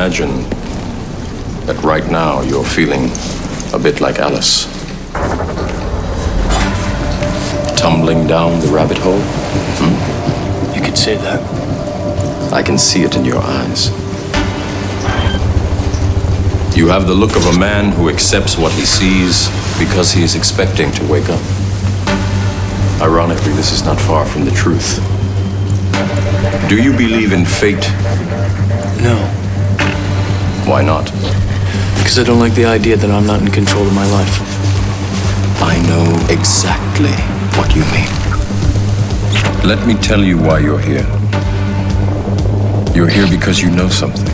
I imagine that right now you're feeling a bit like Alice. Tumbling down the rabbit hole? Hmm? You could say that. I can see it in your eyes. You have the look of a man who accepts what he sees because he is expecting to wake up. Ironically, this is not far from the truth. Do you believe in fate? No, Why not? because I don't like the idea that I'm not in control of my life. I know exactly what you mean. Let me tell you why you're here. You're here because you know something.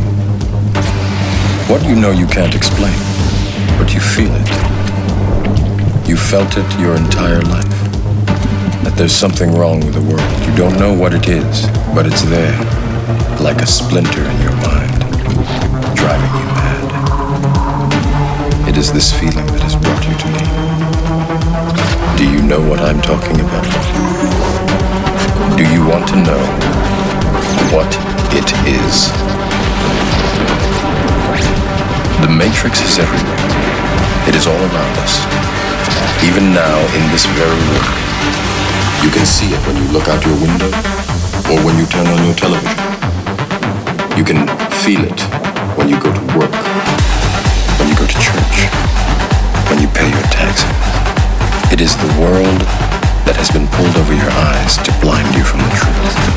What you know you can't explain, but you feel it. You felt it your entire life. That there's something wrong with the world. You don't know what it is, but it's there, like a splinter in your mind, driving you mad. It is this feeling that has brought you to me. Do you know what I'm talking about? Do you want to know what it is? The Matrix is everywhere. It is all around us. Even now, in this very room. You can see it when you look out your window or when you turn on your television. You can feel it when you go to work, when you go to church, when you pay your taxes. It is the world that has been pulled over your eyes to blind you from the truth.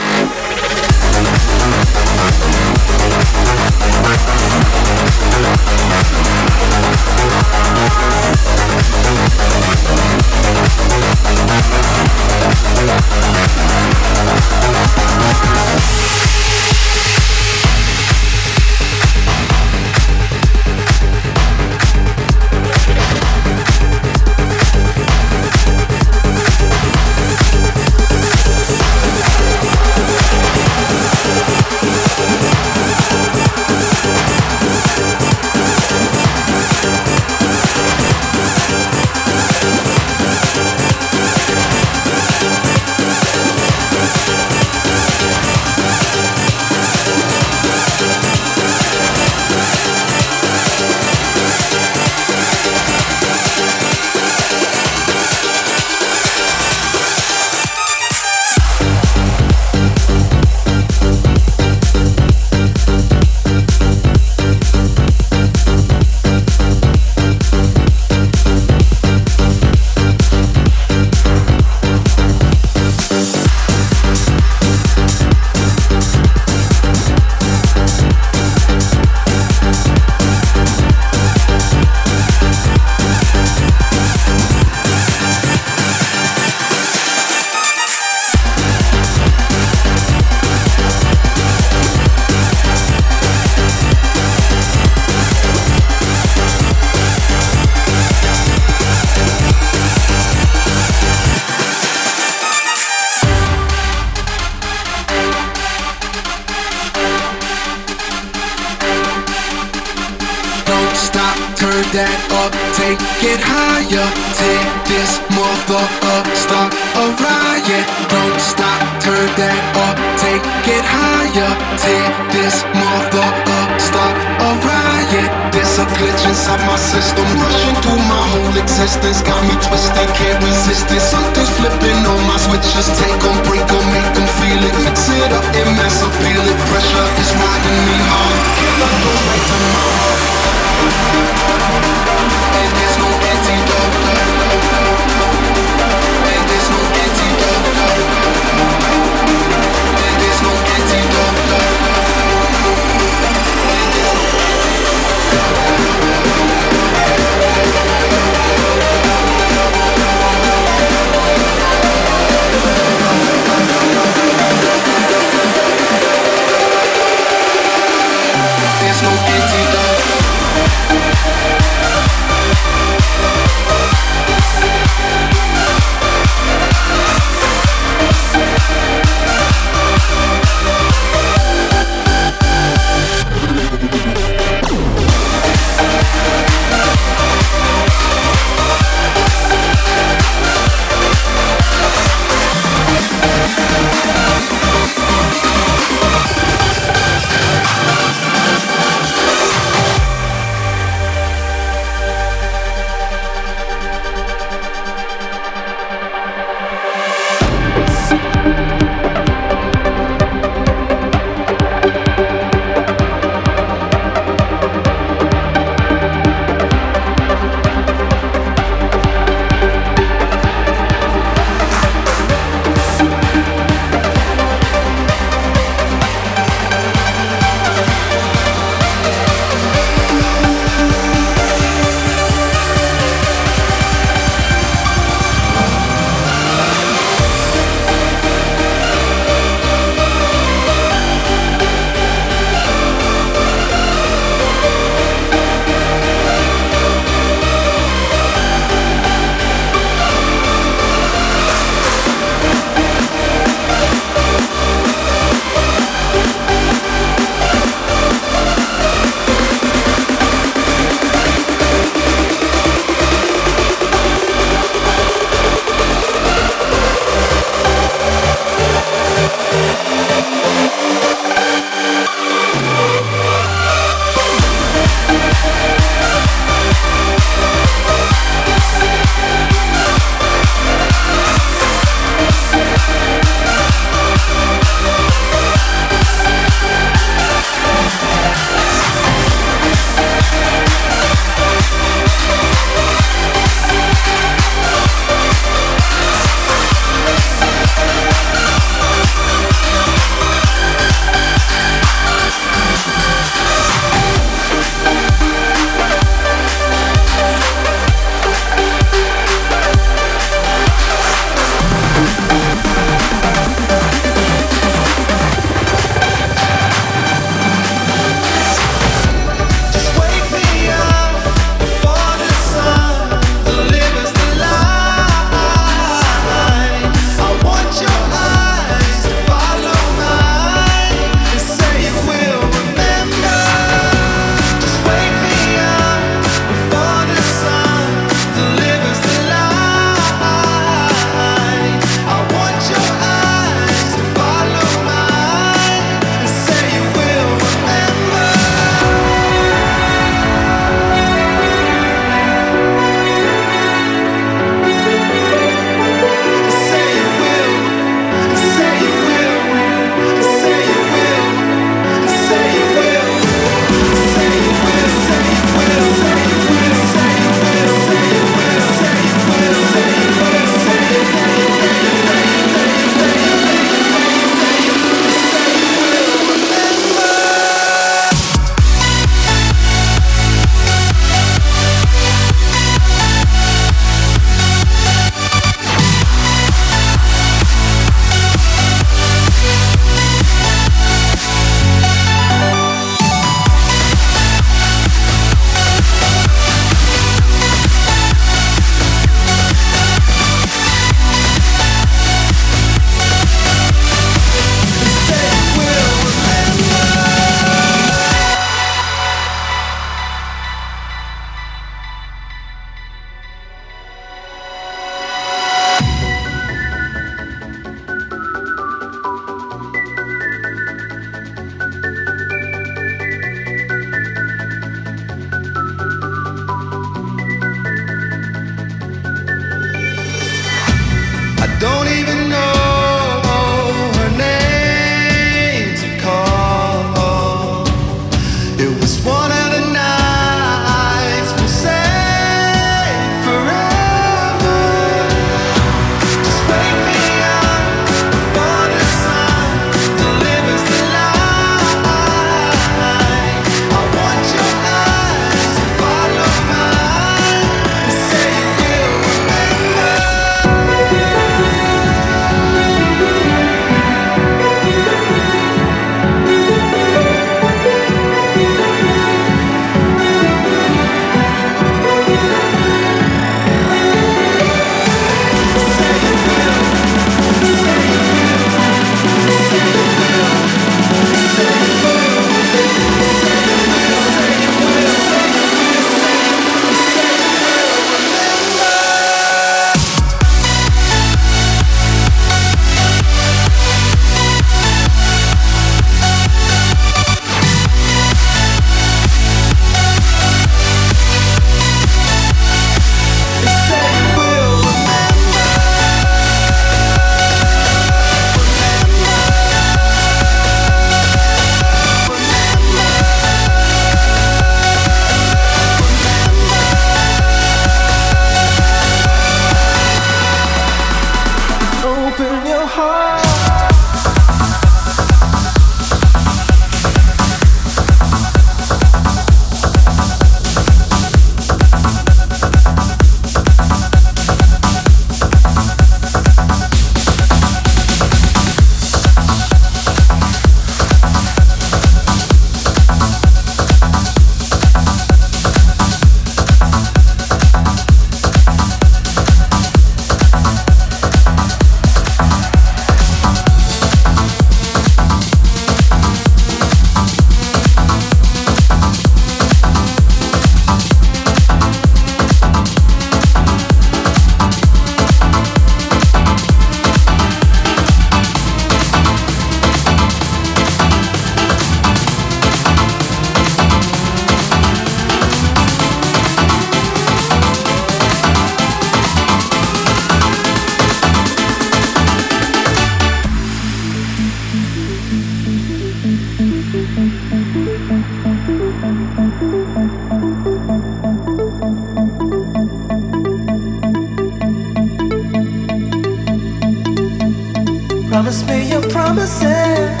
Promise me your promises.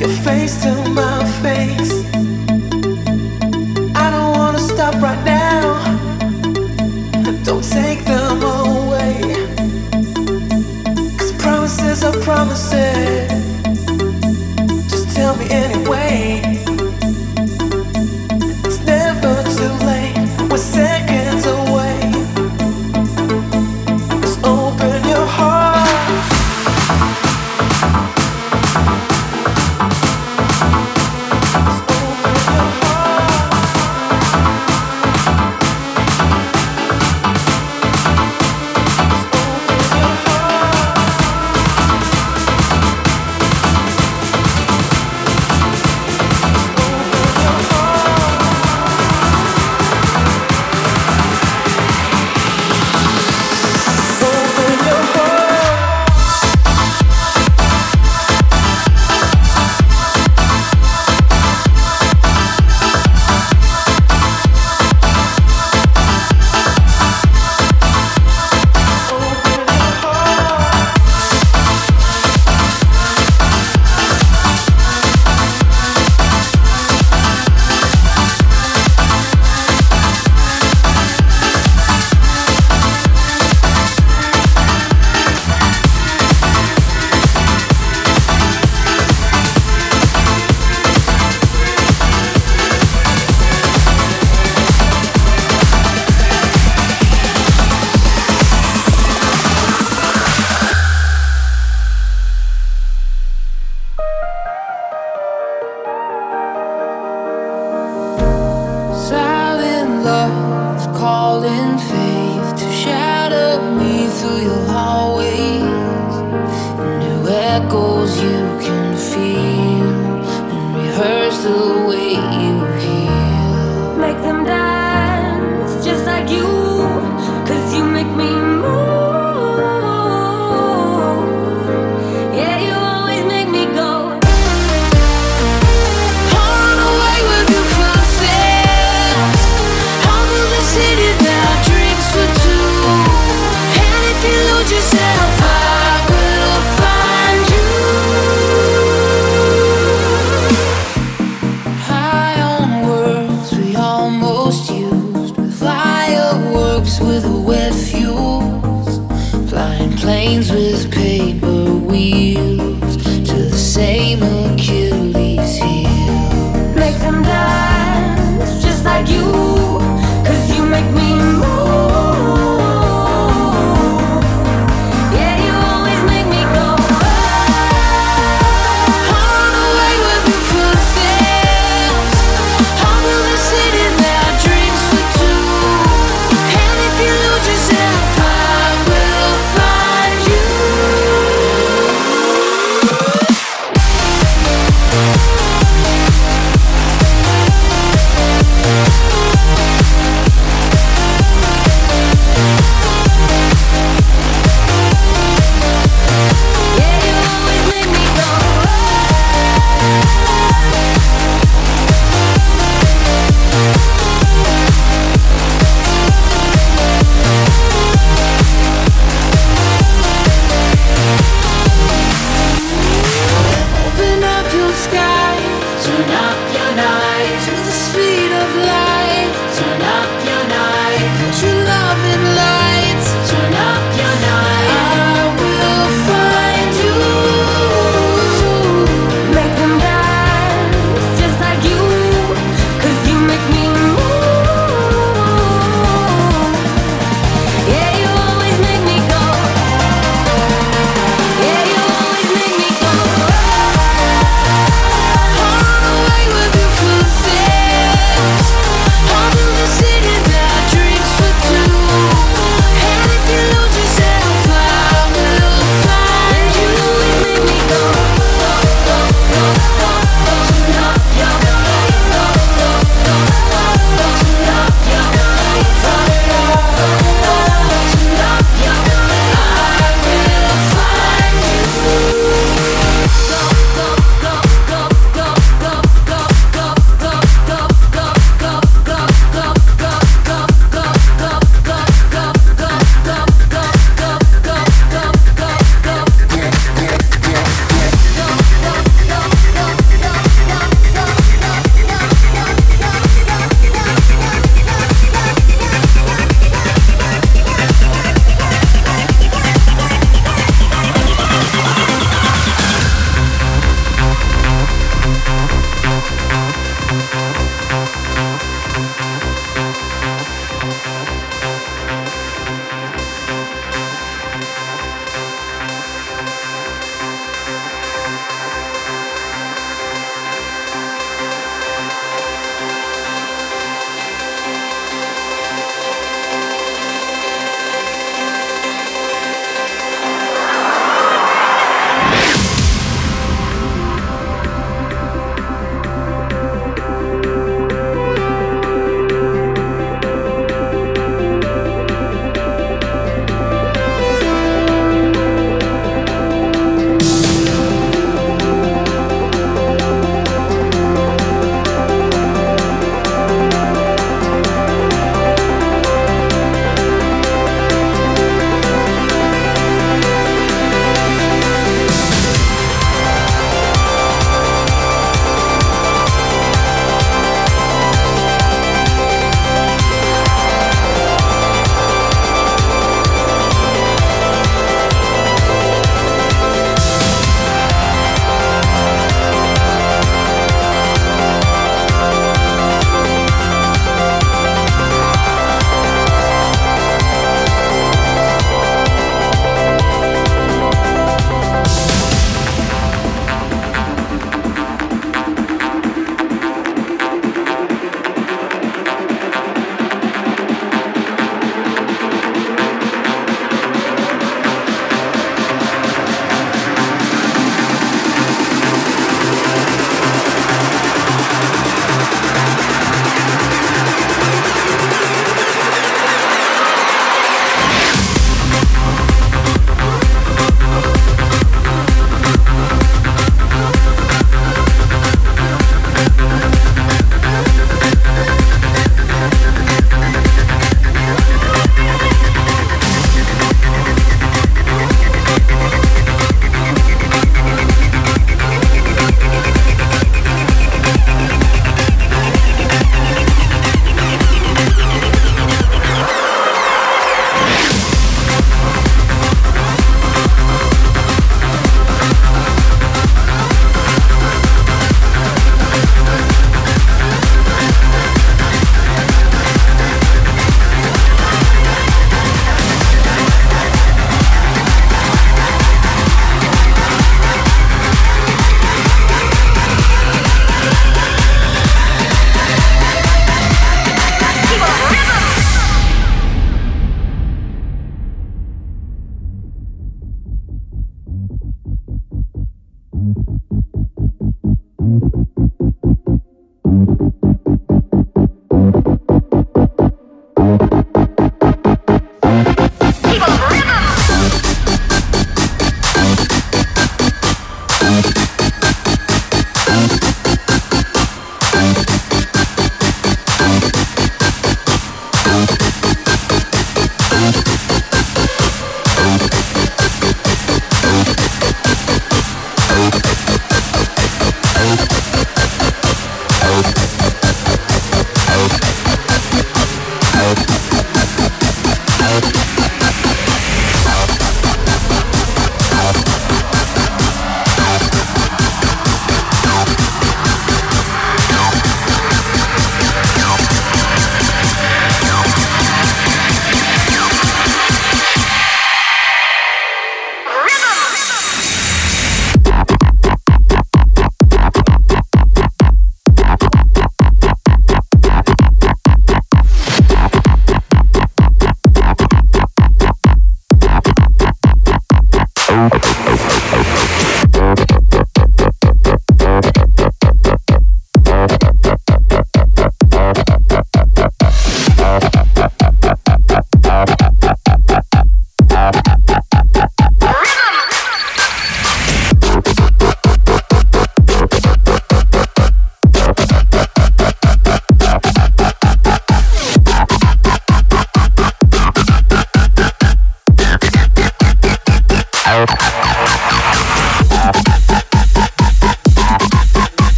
Your face to my face. I don't wanna stop right now. Don't take them away. Cause promises are promises. Just tell me anyway.